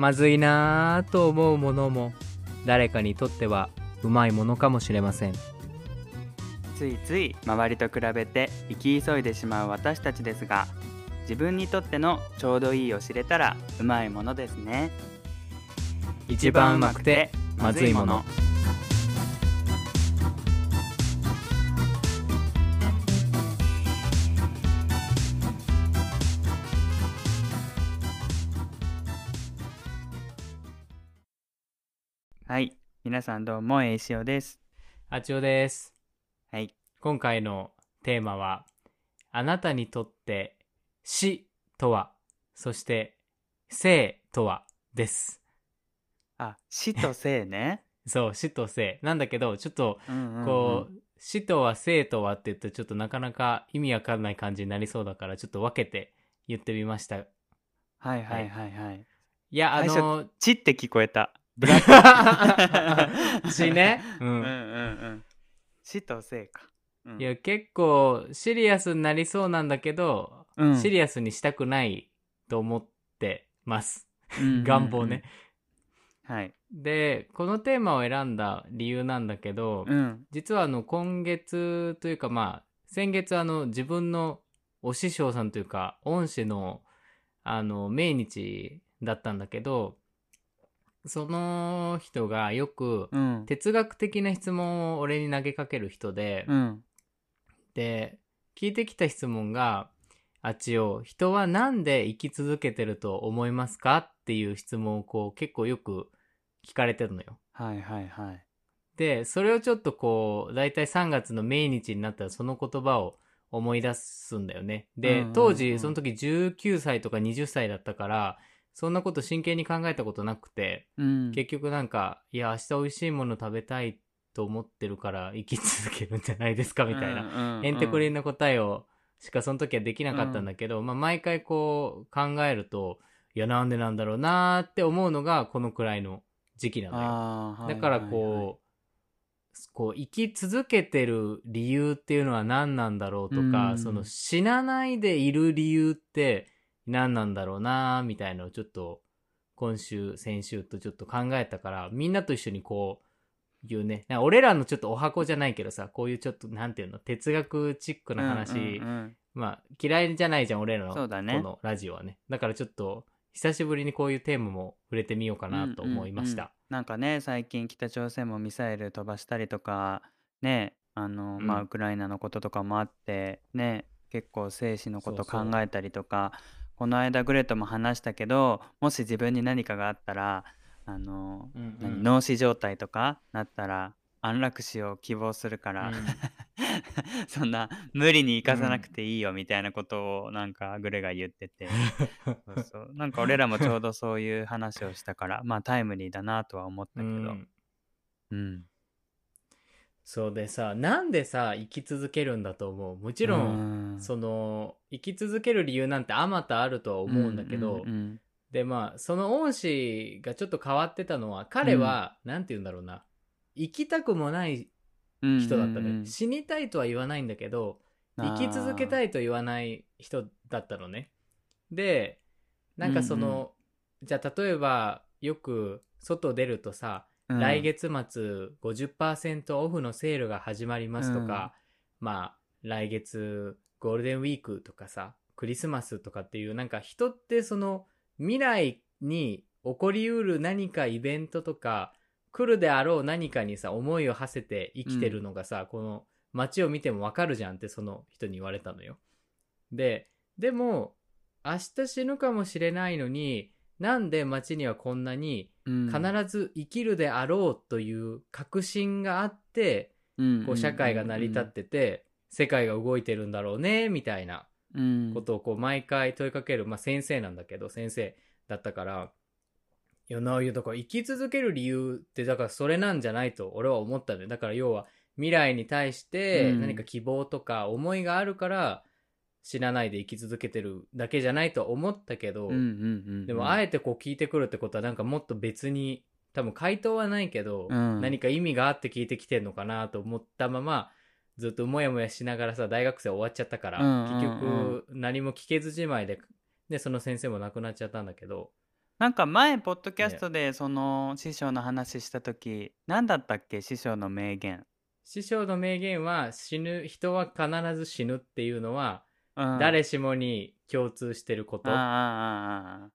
まずいなぁと思うものも誰かにとってはうまいものかもしれません。ついつい周りと比べて生き急いでしまう私たちですが自分にとってのちょうどいいを知れたらうまいものですね。一番うまくてまずいもの皆さんどうもえいしおです。あちおです。はい。今回のテーマはあなたにとって死とはそして生とはです。あ死と生ね。そう死と生。なんだけどちょっとこう、死とは生とはって言うとちょっとなかなか意味わかんない感じになりそうだからちょっと分けて言ってみました。いはいはいはいはい。やあの血って聞こえたブラック。死ね、ううんうんん、うん。死と生か、うん。いや結構シリアスになりそうなんだけど、うん。シリアスにしたくないと思ってます。うんうんうん。願望ね、はい。でこのテーマを選んだ理由なんだけど、うん。実はあの今月というかまあ先月あの自分のお師匠さんというか恩師のあの命日だったんだけどその人がよくうん哲学的な質問を俺に投げかける人で、うんで聞いてきた質問が「あっちを人はなんで生き続けてると思いますか?」っていう質問をこう結構よく聞かれてるのよ。はいはいはいで、それをちょっとこう、だいたい3月の命日になったらその言葉を思い出すんだよね。で、うんうんうん当時、その時19歳とか20歳だったから、そんなこと真剣に考えたことなくて、うん。結局なんか、いや、明日美味しいもの食べたいと思ってるから生き続けるんじゃないですかみたいな、なへんてこりん。な答えをしかその時はできなかったんだけど、まあ毎回こう考えると、いや、なんでなんだろうなーって思うのがこのくらいの時期なのよ。だからはいはいはい。こう、こう生き続けてる理由っていうのは何なんだろうとか、うん。その死なないでいる理由って何なんだろうなみたいのをちょっと今週先週とちょっと考えたからみんなと一緒にこう言うね。俺らのちょっとお箱じゃないけどさこういうちょっとなんていうの哲学チックな話、うんうんうん。まあ嫌いじゃないじゃん俺らのこのラジオはね。だからちょっと久しぶりにこういうテーマも触れてみようかなと思いました、うんうん。うんなんかね最近北朝鮮もミサイル飛ばしたりとかねあの、うん。まあウクライナのこととかもあってね結構生死のことそうそう。考えたりとかこの間グレとも話したけどもし自分に何かがあったらあの、うんうん。何脳死状態とかなったら安楽死を希望するから、うん。そんな無理に生かさなくていいよみたいなことをなんかグレが言ってて、そうそう。なんか俺らもちょうどそういう話をしたからまあタイムリーだなとは思ったけうどん。うんそうでさなんでさ生き続けるんだと思う。もちろん、ん。その生き続ける理由なんてあまたあるとは思うんだけど、うんうんでまあその恩師がちょっと変わってたのは彼は、なんて言うんだろうな。生きたくもないうん人だったのよ、うんうん死にたいとは言わないんだけど生き続けたいと言わない人だったのね。でなんかその、じゃあ例えばよく外出るとさ、うん。来月末50%オフのセールが始まりますとか、まあ来月ゴールデンウィークとかさクリスマスとかっていうなんか人ってその未来に起こりうる何かイベントとか来るであろう何かにさ思いを馳せて生きてるのがさ、この街を見てもわかるじゃんってその人に言われたのよ。ででも明日死ぬかもしれないのになんで街にはこんなにうん。必ず生きるであろうという確信があって、こう社会が成り立ってて、世界が動いてるんだろうねみたいなうん。ことをこう毎回問いかける、まあ、先生なんだけど先生だったからいやなだから生き続ける理由ってだからそれなんじゃないと俺は思ったんだよ。だから要は未来に対してうん。何か希望とか思いがあるから死なないで生き続けてるだけじゃないとは思ったけど、うんうんうんでもあえてこう聞いてくるってことはなんかもっと別に多分回答はないけど、うん。何か意味があって聞いてきてんのかなと思ったままずっともやもやしながらさ大学生終わっちゃったから、うんうんうん。結局何も聞けずじまいででその先生も亡くなっちゃったんだけど。なんか前ポッドキャストでその師匠の話した時何だったっけ？師匠の名言、師匠の名言は死ぬ人は必ず死ぬっていうのは、うん、誰しもに共通してること。あ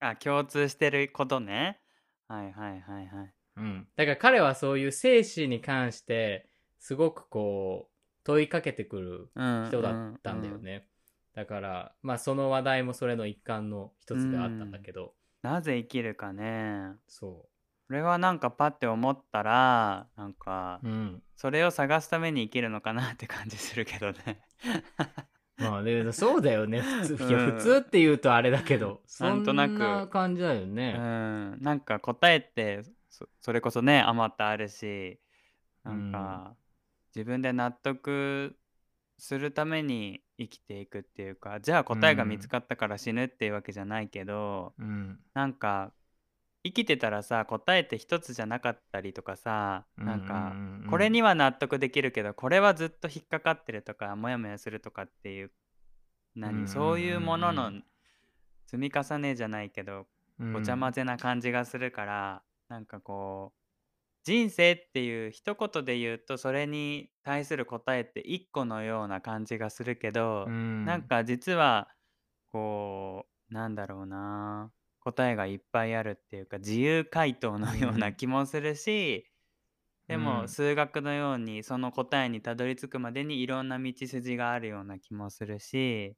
あ共通してることね。はいはいはいはい。うん、だから彼はそういう生死に関してすごくこう問いかけてくるうん人だったんだよね、だからまあその話題もそれの一環の一つであったんだけど、なぜ生きるかね。そそれはなんかパッて思ったらなんかううん。それを探すために生きるのかなって感じするけどねまあでそうだよね。普通、いやうん普通って言うとあれだけど。そなんとなく。感じだようね、ん。なんか答えってそそれこそねあまたあるしなんか、自分で納得するために生きていくっていうかじゃあ答えが見つかったから死ぬっていうわけじゃないけど、うん。なんか生きてたらさ答えって一つじゃなかったりとかさなんか、これには納得できるけどこれはずっと引っかかってるとかモヤモヤするとかっていう何、そういうものの積み重ねじゃないけどうんごちゃ混ぜな感じがするから、なんかこう人生っていう一言で言うとそれに対する答えって一個のような感じがするけど、うん。なんか実はこうなんだろうな答えがいっぱいあるっていうか自由回答のよううなん気もするし、でもうん。数学のようにその答えにたどり着くまでにいろんな道筋があるような気もするし。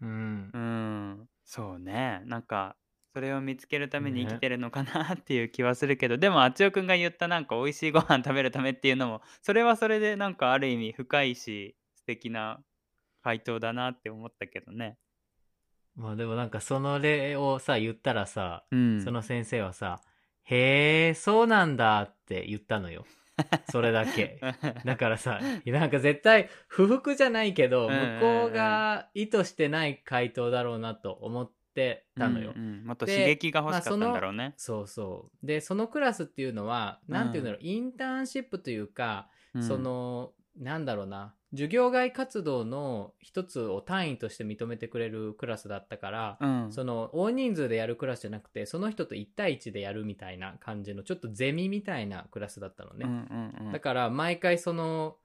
うん。うん。そうね。なんかそれを見つけるためにね。生きてるのかなっていう気はするけど、でもあちおくんが言ったなんか美味しいご飯食べるためっていうのもそれはそれでなんかある意味深いし素敵な回答だなって思ったけどね。まあでもなんかその例をさ言ったらさ、うん、その先生はさ「へえそうなんだ」って言ったのよ。それだけ。だからさなんか絶対不服じゃないけどうんうんうん。向こうが意図してない回答だろうなと思ってたのよ、うんうん。もっとで刺激が欲しかったんだろうね。そうそう。でそのクラスっていうのはなんていうんだろう、インターンシップというか、うん。そのなんだろうな授業外活動の一つを単位として認めてくれるクラスだったから、うん。その大人数でやるクラスじゃなくてその人と1対1でやるみたいな感じのちょっとゼミみたいなクラスだったのね、うんうんうん。だから毎回その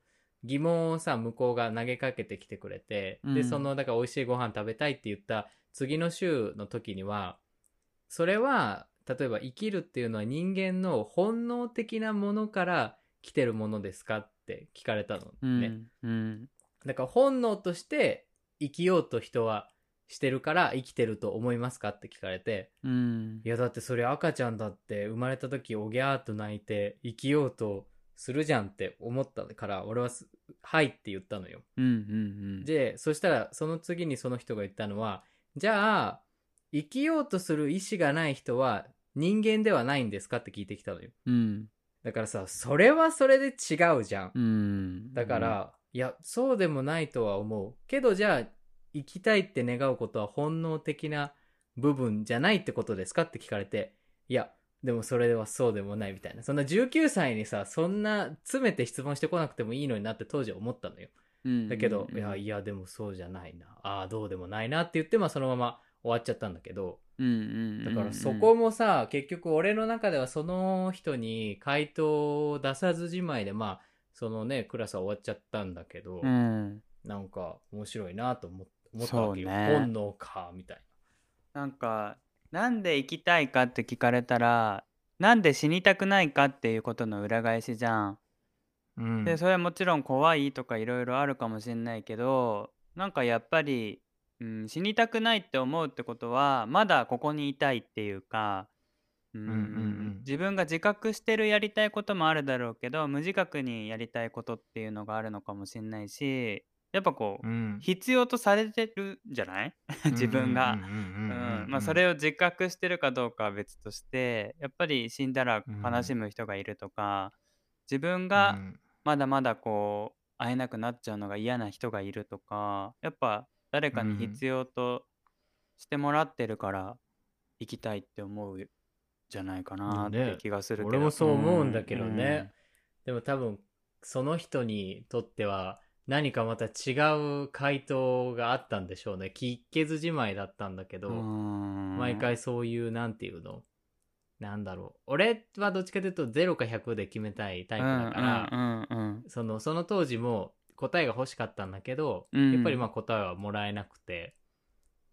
疑問をさ向こうが投げかけてきてくれて、うん。でそのだから美味しいご飯食べたいって言った次の週の時にはそれは例えば生きるっていうのは人間の本能的なものから来てるものですかって聞かれたのうんね、うん。だから本能として生きようと人はしてるから生きてると思いますかって聞かれてうん。いやだってそれ赤ちゃんだって生まれた時おぎゃーっと泣いて生きようとするじゃんって思ったから俺はす「はい」って言ったのよ。うんうん。でそしたらその次にその人が言ったのはじゃあ生きようとする意志がない人は人間ではないんですかって聞いてきたのよ。うんだからさそれはそれで違うじゃん。うん。だから、いやそうでもないとは思う。けどじゃあ生きたいって願うことは本能的な部分じゃないってことですかって聞かれていやでもそれはそうでもないみたいな。そんな19歳にさそんな詰めて質問してこなくてもいいのになって当時は思ったのよ。だけど、いやいやでもそうじゃないな。ああどうでもないなって言ってまあそのまま終わっちゃったんだけど。うんうんだからそこもさ結局俺の中ではその人に回答を出さずじまいでまあそのねクラスは終わっちゃったんだけど、うん。なんか面白いなと思思ったわけよ、ね。本能かみたいな。んかなんで生きたいかって聞かれたらなんで死にたくないかっていうことの裏返しじゃん。な、うん。でそれはもちろん怖いとかいろいろあるかもしれないけどなんかやっぱり、うん、死にたくないって思うってことはまだここにいたいっていうか、うんうんうん自分が自覚してるやりたいこともあるだろうけど無自覚にやりたいことっていうのがあるのかもしれないしやっぱこう、うん。必要とされてるんじゃない？自分が。うんまあ、それを自覚してるかどうかは別としてやっぱり死んだら悲しむ人がいるとか、自分がまだまだこう会えなくなっちゃうのが嫌な人がいるとかやっぱ誰かに必要としてもらってるから生きたいって思うじゃないかなっね。て気がするけど、俺もそう思うんだけどね。でも多分その人にとっては何かまた違う回答があったんでしょうね。聞けずじまいだったんだけど、毎回そういう、なんていうの？なんだろう。俺はどっちかというと0か100で決めたいタイプだから、その、その当時も答えが欲しかったんだけど、うん、やっぱりまあ答えはもらえなくて、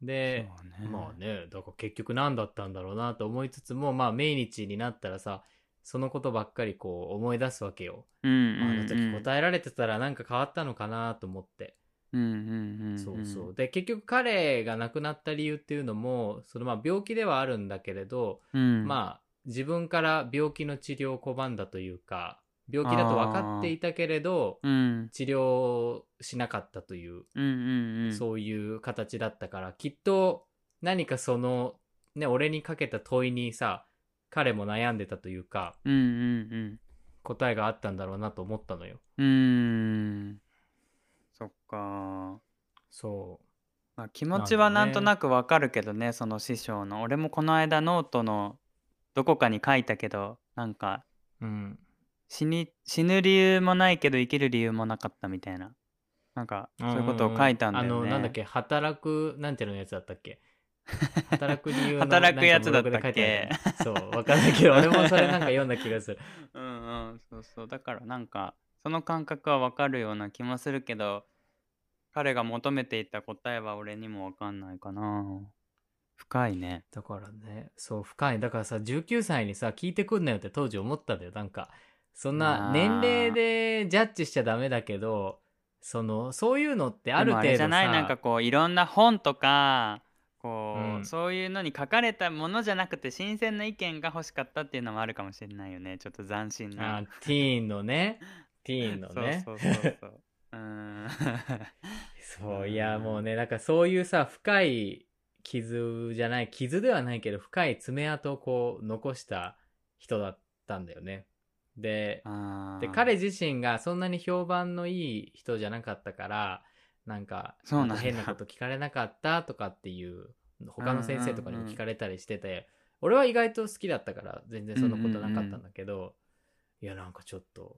で、ね、まあね、だから結局何だったんだろうなと思いつつも、まあ命日になったらさ、そのことばっかりこう思い出すわけよ。うんうんうん、あの時答えられてたらなんか変わったのかなと思って。うんうんうん、そうそう。で、結局彼が亡くなった理由っていうのも、そのまあ病気ではあるんだけれど、うん、まあ自分から病気の治療を拒んだというか、病気だと分かっていたけれど、うん、治療しなかったという,、うんうんうん、そういう形だったからきっと何かそのね俺にかけた問いにさ彼も悩んでたというか、うんうんうん、答えがあったんだろうなと思ったのよ。うん。そっか。そう。まあ、気持ちはなんとなくわかるけどね、ね、その師匠の。俺もこの間ノートのどこかに書いたけどなんか、うん、死に死ぬ理由もないけど生きる理由もなかったみたいな。なんかそういうことを書いたんだよね、あのなんだっけ？働くなんていうのやつだったっけ？働く理由の働くやつだったっけ？そうわかんないけど 俺もそれなんか読んだ気がする。うんうんそうそう。だからなんかその感覚はわかるような気もするけど彼が求めていた答えは俺にもわかんないかな。深いね。だからね。そう深い。だからさ19歳にさ聞いてくんなよって当時思ったんだよ。なんかそんな年齢でジャッジしちゃダメだけど、その、そういうのってある程度さ。じゃないなんかこう、いろんな本とか、こう、うん、そういうのに書かれたものじゃなくて新鮮な意見が欲しかったっていうのもあるかもしれないよね。ちょっと斬新な。あ、ティーンのね。ティーンのね。そ うそうそうそう。うん。そう、いや、もうね、なんかそういうさ、深い傷じゃない、傷ではないけど、深い爪痕をこう、残した人だったんだよね。で、で、彼自身がそんなに評判のいい人じゃなかったから、なんか、変なこと聞かれなかったとかっていう、他の先生とかにも聞かれたりしてて、俺は意外と好きだったから全然そんなことなかったんだけど、いや、なんかちょっと、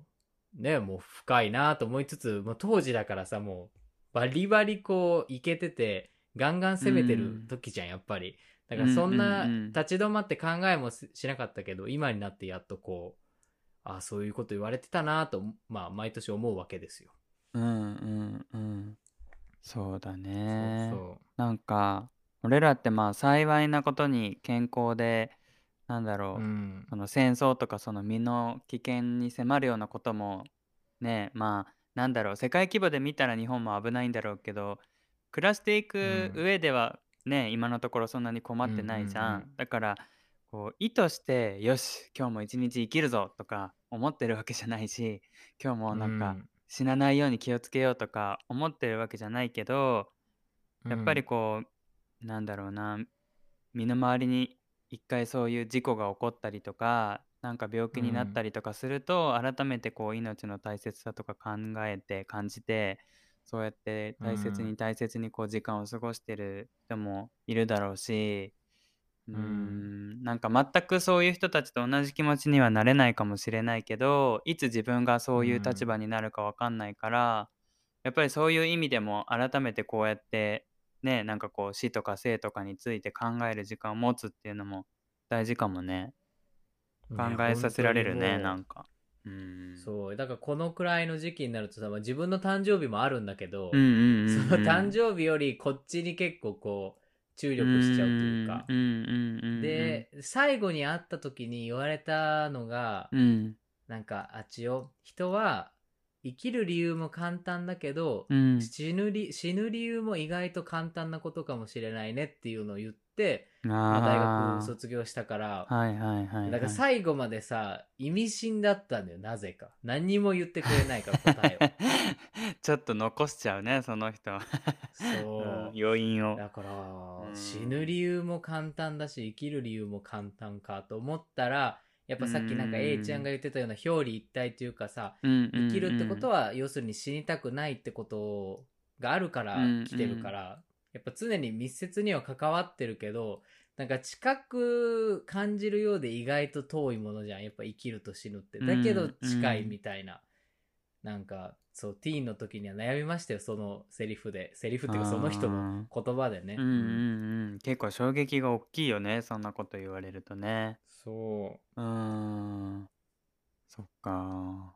ね、もう深いなと思いつつ、もう当時だからさ、もう、バリバリこう、いけてて、ガンガン攻めてる時じゃん、やっぱり。だからそんな立ち止まって考えもしなかったけど、今になってやっとこう、あそういうこと言われてたなと、まあ、毎年思うわけですよ。うんうんうん。そうだね。そうなんか俺らってまあ幸いなことに健康でなんだろう、うん、その戦争とかその身の危険に迫るようなこともねまあなんだろう世界規模で見たら日本も危ないんだろうけど暮らしていく上ではね、うん、今のところそんなに困ってないじゃんうんうんうん、だからこう意図してよし今日も一日生きるぞとか思ってるわけじゃないし 今日もなんか死なないように気をつけようとか思ってるわけじゃないけどやっぱりこう、なんだろうな身の回りに一回そういう事故が起こったりとかなんか病気になったりとかすると、改めてこう命の大切さとか考えて感じてそうやって大切に大切にこう時間を過ごしてる人もいるだろうしうーん、なんか全くそういう人たちと同じ気持ちにはなれないかもしれないけど、いつ自分がそういう立場になるかわかんないから、やっぱりそういう意味でも改めてこうやって、ね、なんかこう死とか生とかについて考える時間を持つっていうのも大事かもね。考えさせられるね、なんか。うん、そう。だからこのくらいの時期になるとさ、まあ、自分の誕生日もあるんだけど、その誕生日よりこっちに結構こう注力しちゃうというか。で、最後に会った時に言われたのが、うん、なんか、あっちよ、人は生きる理由も簡単だけど、うん、死ぬ理死ぬ理由も意外と簡単なことかもしれないねっていうのを言って、まあ、大学卒業したから、はいはいはい、はい、だから最後までさ意味深だったんだよなぜか。何にも言ってくれないから答えを。ちょっと残しちゃうねその人。そう、余韻を。だから、うん、死ぬ理由も簡単だし生きる理由も簡単かと思ったらやっぱさっきなんか A ちゃんが言ってたような表裏一体というかさ、生きるってことは要するに死にたくないってことがあるから来てるから、やっぱ常に密接には関わってるけど、なんか近く感じるようで意外と遠いものじゃん。やっぱ生きると死ぬって。だけど近いみたいな。なんか、そう、ティーンの時には悩みましたよ、そのセリフで。セリフっていうか、その人の言葉でね。うんうんうん結構衝撃が大きいよねそんなこと言われるとねそうーんそっか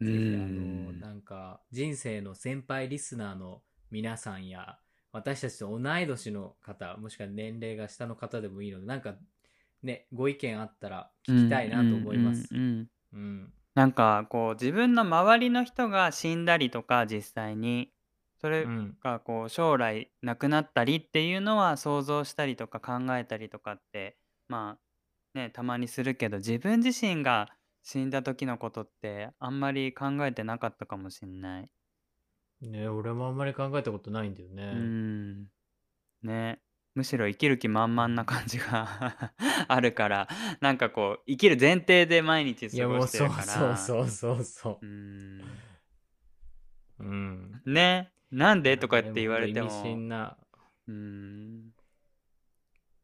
う。ぜひ、あの、うんなんか、人生の先輩リスナーの皆さんや、私たちと同い年の方、もしくは年齢が下の方でもいいので、なんか、ね、ご意見あったら聞きたいなと思います。うん。なんかこう自分の周りの人が死んだりとか実際にそれうん。がこう将来亡くなったりっていうのは想像したりとか考えたりとかってまあねたまにするけど自分自身が死んだ時のことってあんまり考えてなかったかもしんない。ね、俺もあんまり考えたことないんだようね。んねむしろ生きる気満々な感じが あるからなんかこう生きる前提で毎日いや、過ごしてるからそうそうそうそうう。んうん。ねなんでとかって言われてもなんかね意味深な。うん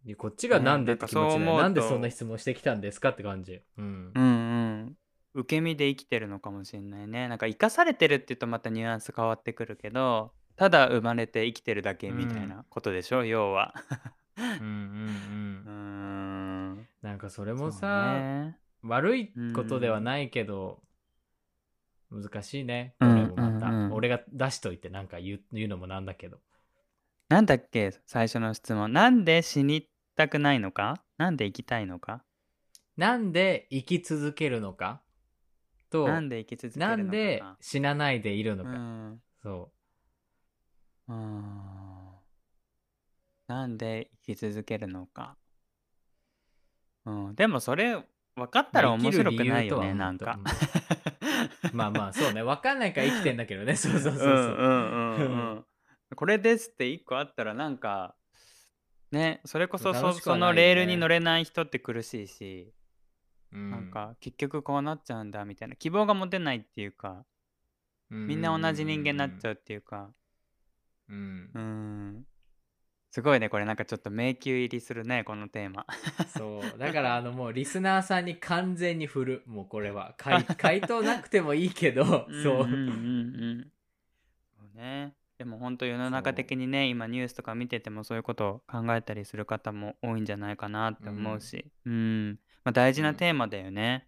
でこっちがなんでって気持ちで、ねなんかそう思うとなんでそんな質問してきたんですかって感じ。うんう。んうん受け身で生きてるのかもしれないね。なんか生かされてるって言うとまたニュアンス変わってくるけどただ生まれて生きてるだけみたいなことでしょ、要は。うんうんう。うんん。なんかそれもそうさ、ね悪いことではないけど、難しいね。これもまた。うんうん。うん俺が出しといてなんか言う言うのもなんだけど。なんだっけ？最初の質問。なんで死にたくないのか？なんで生きたいのか？なんで生き続けるのか？と、なんで生き続けるのかなんで死なないでいるのうか。んそうんなんで生き続けるのか。うん、でもそれ分かったら面白くないよね、なんか。う。まあまあ、そうね。わかんないから生きてんだけどね。そうそうそうそう。うんうんうんうん。これですって一個あったらなんか、ね、それこそそねのレールに乗れない人って苦しいし、うん。なんか結局こうなっちゃうんだみたいな希望が持てないっていうかみんな同じ人間になっちゃうっていうか。うん。う。ん。すごいねこれ。なんかちょっと迷宮入りするねこのテーマ。そう。だから、あの、もう、リスナーさんに完全に振る。もう、これは。回 回答なくてもいいけど、そう。んうんうんうん。そう。ね。でも本当世の中的にね今ニュースとか見ててもそういうことを考えたりする方も多いんじゃないかなって思うし。うん、まあ、大事なテーマだよね、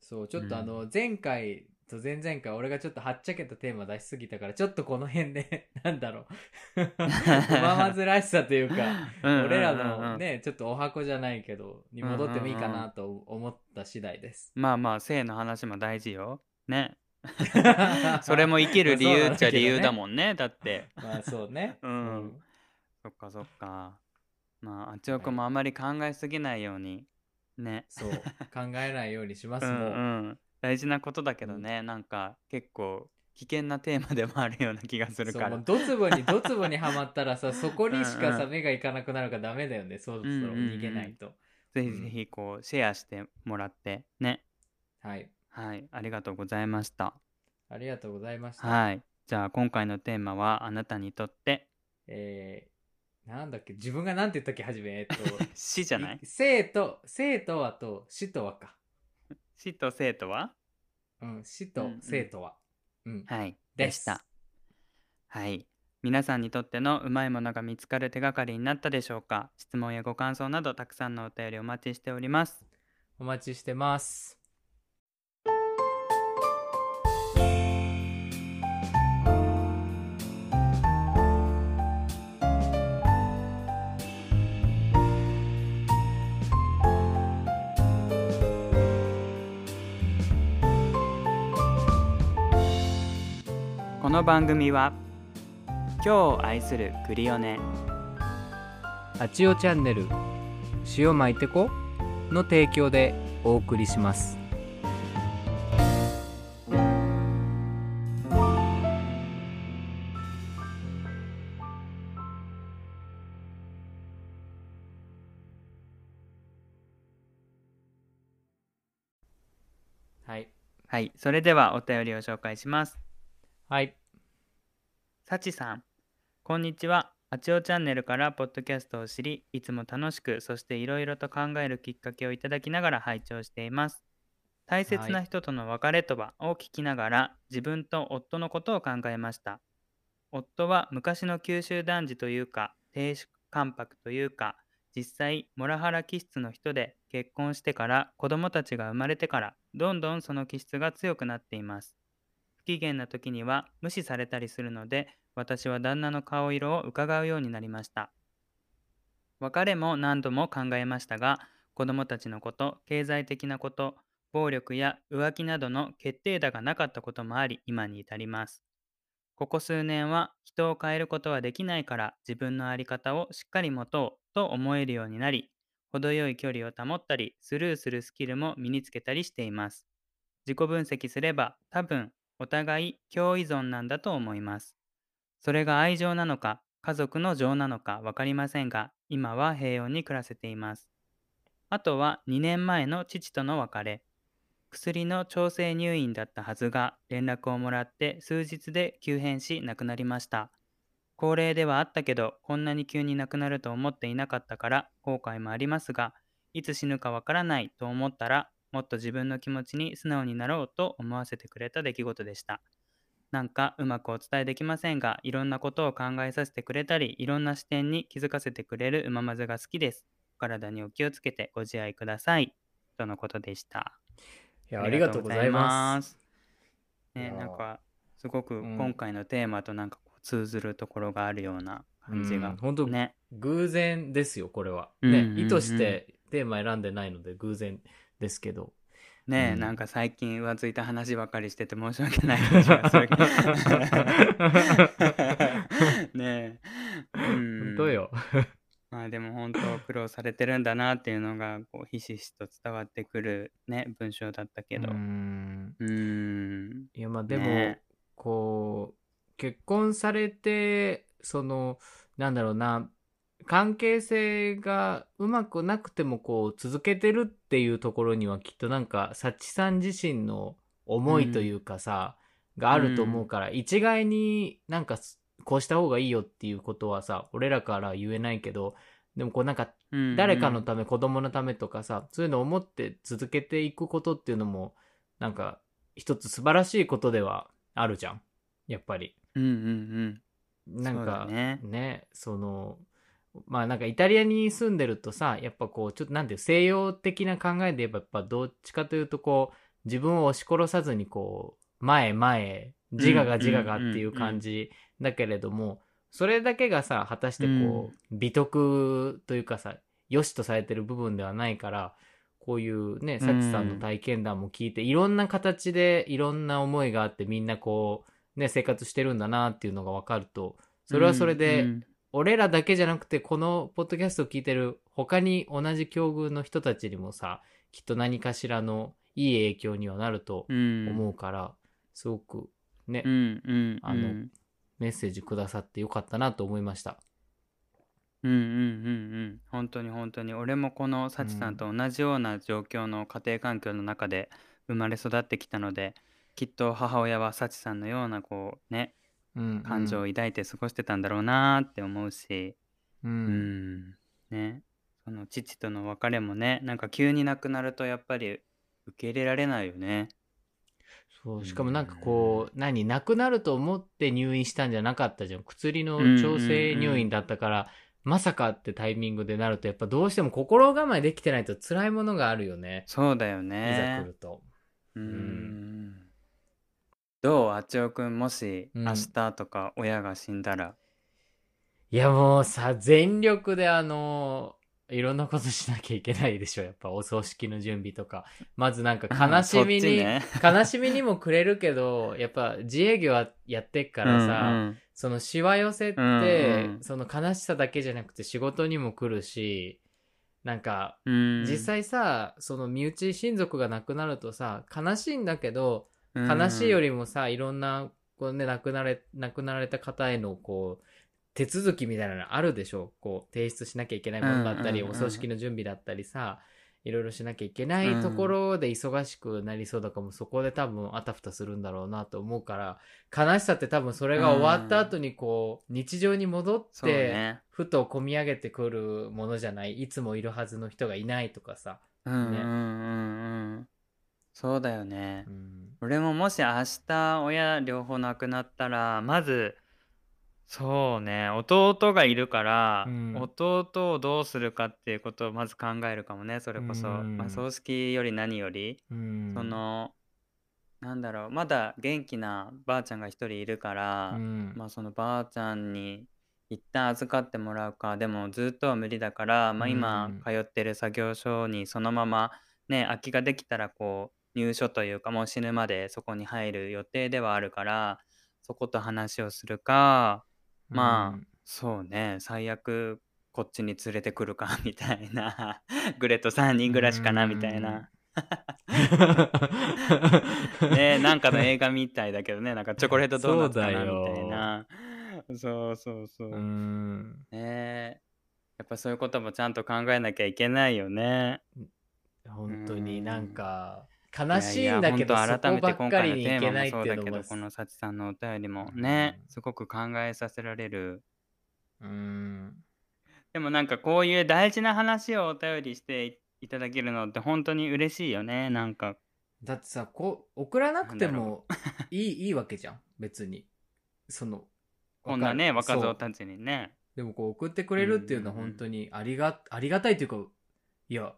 そう、ちょっとうん。あの、前回と前々回、俺がちょっとはっちゃけたテーマ出しすぎたから、ちょっとこの辺で、なんだろう。ままずらしさというか、俺らのね、ちょっとお箱じゃないけど、に戻ってもいいかなと思った次第です。まあまあ性の話も大事よ。ね。それも生きる理由っちゃ理由だん。もんねだって。まあそうね。うん。そっかそっか。まああちおくんもあまり考えすぎないようにね。そう。考えないようにします、うんもう。うん大事なことだけどね、なんか結構危険なテーマでもあるような気がするそうからもうドツボにドツボにはまったらさ そこにしかさうんうん目がいかなくなるからダメだよね。そろそろ逃げないと、ぜひぜひこうシェアしてもらってね。はい。はい。ありがとうございました。ありがとうございました、はい。じゃあ今回のテーマはあなたにとって。えー、なんだっけ？自分がなんて言ったっけ？はじめ。えっと 死じゃない？生と生とはと死とはか。死と生とは？うん死とうんうん。生とは。うん、はいでした。はい。皆さんにとってのうまいものが見つかる手がかりになったでしょうか？質問やご感想などたくさんのお便りお待ちしております。お待ちしてますの番組は今日を愛するクリオネ。あちおチャンネル塩巻いてこの提供でお送りします。はい。はい。それではお便りを紹介します。はいさちさん。こんにちは。あちおチャンネルからポッドキャストを知りいつも楽しくそしていろいろと考えるきっかけをいただきながら拝聴しています。大切な人との別れとはを聞きながら自分と夫のことを考えました。夫は昔の九州男児というか低関白というか実際モラハラ気質の人で結婚してから子供たちが生まれてからどんどんその気質が強くなっています不機嫌な時には無視されたりするので私は旦那の顔色を伺うようになりました。別れも何度も考えましたが子供たちのこと経済的なこと暴力や浮気などの決定打がなかったこともあり今に至ります。ここ数年は人を変えることはできないから自分の在り方をしっかり持とうと思えるようになり程よい距離を保ったりスルーするスキルも身につけたりしています。自己分析すれば多分お互い共依存なんだと思います。それが愛情なのか家族の情なのか分かりませんが今は平穏に暮らせています。あとは2年前の父との別れ。薬の調整入院だったはずが連絡をもらって数日で急変し亡くなりました。高齢ではあったけどこんなに急に亡くなると思っていなかったから後悔もありますがいつ死ぬかわからないと思ったらもっと自分の気持ちに素直になろうと思わせてくれた出来事でした。なんかうまくお伝えできませんがいろんなことを考えさせてくれたりいろんな視点に気づかせてくれるうままずが好きです。体にお気をつけてご自愛ください。とのことでした。いや、ありがとうございます。ね、なんか、すごく今回のテーマとなんかこう通ずるところがあるような感じが。うん、本当ね。偶然ですよ、これは。ね、意図してテーマ選んでないので偶然ですけど。ねえ、うん、なんか最近浮ついた話ばかりしてて申し訳ない感じがする。ねえ。うん、本当よ。まあでも本当苦労されてるんだなっていうのがこうひしひしと伝わってくるね文章だったけどうんうんいやまあでも、ね、こう結婚されてそのなんだろうな関係性がうまくなくてもこう続けてるっていうところにはきっとなんかサチさん自身の思いというかさ、うん、があると思うから、一概になんかこうした方がいいよっていうことはさ、俺らから言えないけど、でもこうなんか、誰かのため、うんうん、子供のためとかさ、そういうのを思って続けていくことっていうのも、なんか、一つ素晴らしいことではあるじゃん。やっぱり。うんうんうん。なんか、ね、ね、その、まあなんかイタリアに住んでるとさ、やっぱこう、ちょっとなんていう、西洋的な考えで言えば、やっぱどっちかというとこう、自分を押し殺さずにこう、前前、自我が自我がっていう感じだけれども、それだけがさ、果たしてこう、美徳というかさ、良しとされてる部分ではないから、こういうね、サチさんの体験談も聞いて、いろんな形でいろんな思いがあってみんなこう、ね、生活してるんだなっていうのが分かると、それはそれで、俺らだけじゃなくて、このポッドキャストを聞いてる他に同じ境遇の人たちにもさ、きっと何かしらのいい影響にはなると思うから、すごくね、あの、メッセージくださってよかったなと思いました。うんうんうんうん。本当に本当に。俺もこの幸さんと同じような状況の家庭環境の中で生まれ育ってきたのできっと母親は幸さんのようなこうね、うんうん、感情を抱いて過ごしてたんだろうなって思うし、うん、うんねその父との別れもねなんか急に亡くなるとやっぱり受け入れられないよね。そう、しかもなんかこう、何、亡くなると思って入院したんじゃなかったじゃん。薬の調整入院だったから、まさかってタイミングでなると、やっぱどうしても心構えできてないと辛いものがあるよね。そうだよね。いざ来ると。うん。どう？あちおくん、もし明日とか親が死んだら、うん、いやもうさ、全力であのいろんなことしなきゃいけないでしょ。やっぱお葬式の準備とか。まずなんか悲しみに、ね、悲しみにもくれるけど、やっぱ自営業やってっからさ、うんうん、そのしわ寄せって、うんうん、その悲しさだけじゃなくて仕事にも来るし、なんか、実際さ、その身内親族が亡くなるとさ、悲しいんだけど、悲しいよりもさ、いろんな、こうね、亡くなれ、亡くなられた方への、こう、手続きみたいなのあるでしょ？こう、提出しなきゃいけないものだったり、お葬式の準備だったりさ、いろいろしなきゃいけないところで忙しくなりそうだから、もそこで多分あたふたするんだろうなと思うから、悲しさって多分それが終わった後にこう、日常に戻って、ふと込み上げてくるものじゃない、いつもいるはずの人がいないとかさ。ね、うんうんうんそうだよね。う。ん。俺ももし明日親両方亡くなったらまずそうね弟がいるから、うん。弟をどうするかっていうことをまず考えるかもねそれこそ、うん。まあ、葬式より何より、うん。そのなんだろうまだ元気なばあちゃんが一人いるから、うん。まあそのばあちゃんに一旦預かってもらうかでもずっとは無理だから、まあ、今うん。通ってる作業所にそのままね空きができたらこう入所というかもう死ぬまでそこに入る予定ではあるからそこと話をするかまあ、そうね最悪こっちに連れてくるか みたいな。グレと3人暮らしかなみたいな。ね なんかの映画みたいだけどねなんかチョコレートドーナツかなみたいな。そうそうそう、うん。ねやっぱそういうこともちゃんと考えなきゃいけないよね。本当うんになんか悲しいんやだけどやそこばっかりにいけないってそうだけいうのもどこの幸さんのお便りもね、うん。すごく考えさせられる。うん。でもなんかこういう大事な話をお便りしていただけるのって本当に嬉しいよね。なんか。だってさこう送らなくてもいい いいわけじゃん別に。そのこんなね若造たちにね。でもこう送ってくれるっていうのはうんうんうん本当にありがありがたいというかいや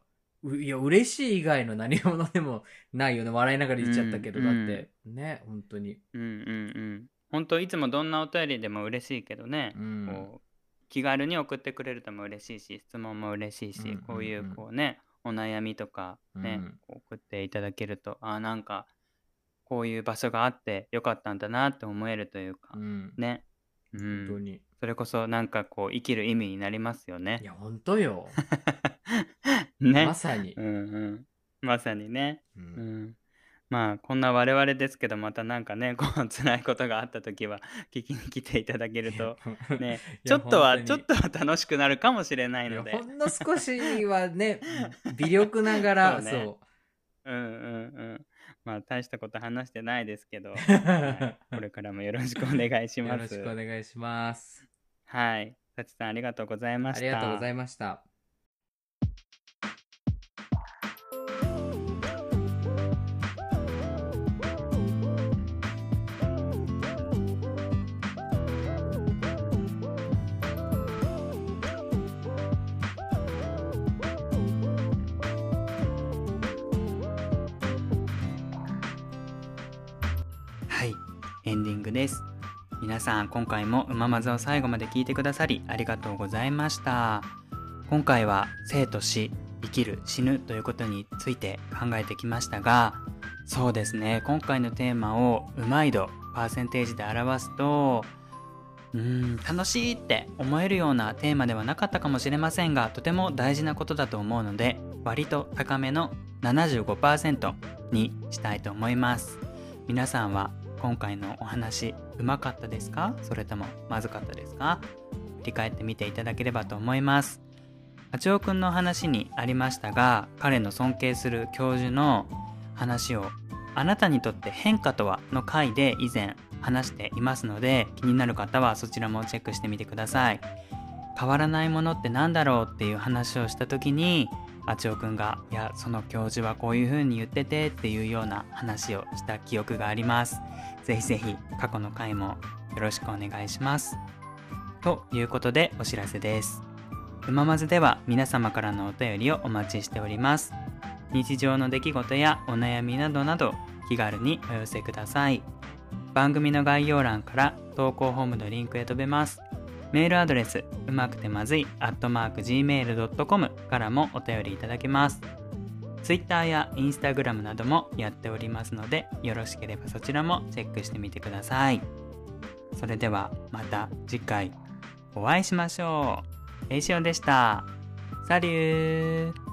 ういや嬉しい以外の何物でもないよね。笑いながら言っちゃったけど、うんだってね本当に。うんうんうん。本当いつもどんなお便りでも嬉しいけどね、うん。こう気軽に送ってくれるとも嬉しいし質問も嬉しいし、うんうんうん。こういうこうねお悩みとかね、うん。送っていただけるとあなんかこういう場所があってよかったんだなって思えるというか、うん。ね、うん、本当に。それこそなんかこう生きる意味になりますよね。い。や本当よ ね。まさに。う、んうん、まさにね。ううん。ん、まあこんな我々ですけどまたなんかね こう辛いことがあった時は聞きに来ていただけるとねちょっとは本当に。ちょっとは楽しくなるかもしれないので。ほんの少しはね 微力ながらそそう。う,、うんうんうん。まあ大したこと話してないですけど、はよい。これからもよろしくお願いしまろすしくお願いします。はい。幸さんありがとうございまあした。りがとうございましたです。皆さん、今回もうままずを最後まで聞いてくださりありがとうございました。今回は生と死、生きる、死ぬということについて考えてきましたが、そうですね、今回のテーマをうまい度、パーセンテージで表すと、うん、楽しいって思えるようなテーマではなかったかもしれませんが、とても大事なことだと思うので、割と高めの75%にしたいと思います。皆さんは今回のお話うまかったですか？それともまずかったですか？振り返ってみていただければと思います。八尾くんの話にありましたが彼の尊敬する教授の話をあなたにとって変化とはの回で以前話していますので気になる方はそちらもチェックしてみてください。変わらないものって何だろうっていう話をした時にあちおくんが「いやその教授はこういう風に言ってて」っていうような話をした記憶があります。ぜひぜひ過去の回もよろしくお願いします。ということでお知らせです。うままずでは皆様からのお便りをお待ちしております。日常の出来事やお悩みなどなど気軽にお寄せください。番組の概要欄から投稿フォームのリンクへ飛べます。メールアドレスうまくてまずい gmail.com からもお便りいただけます。Twitter や Instagram などもやっておりますのでよろしければそちらもチェックしてみてください。それではまた次回お会いしましょう。えいしおでした。サリュー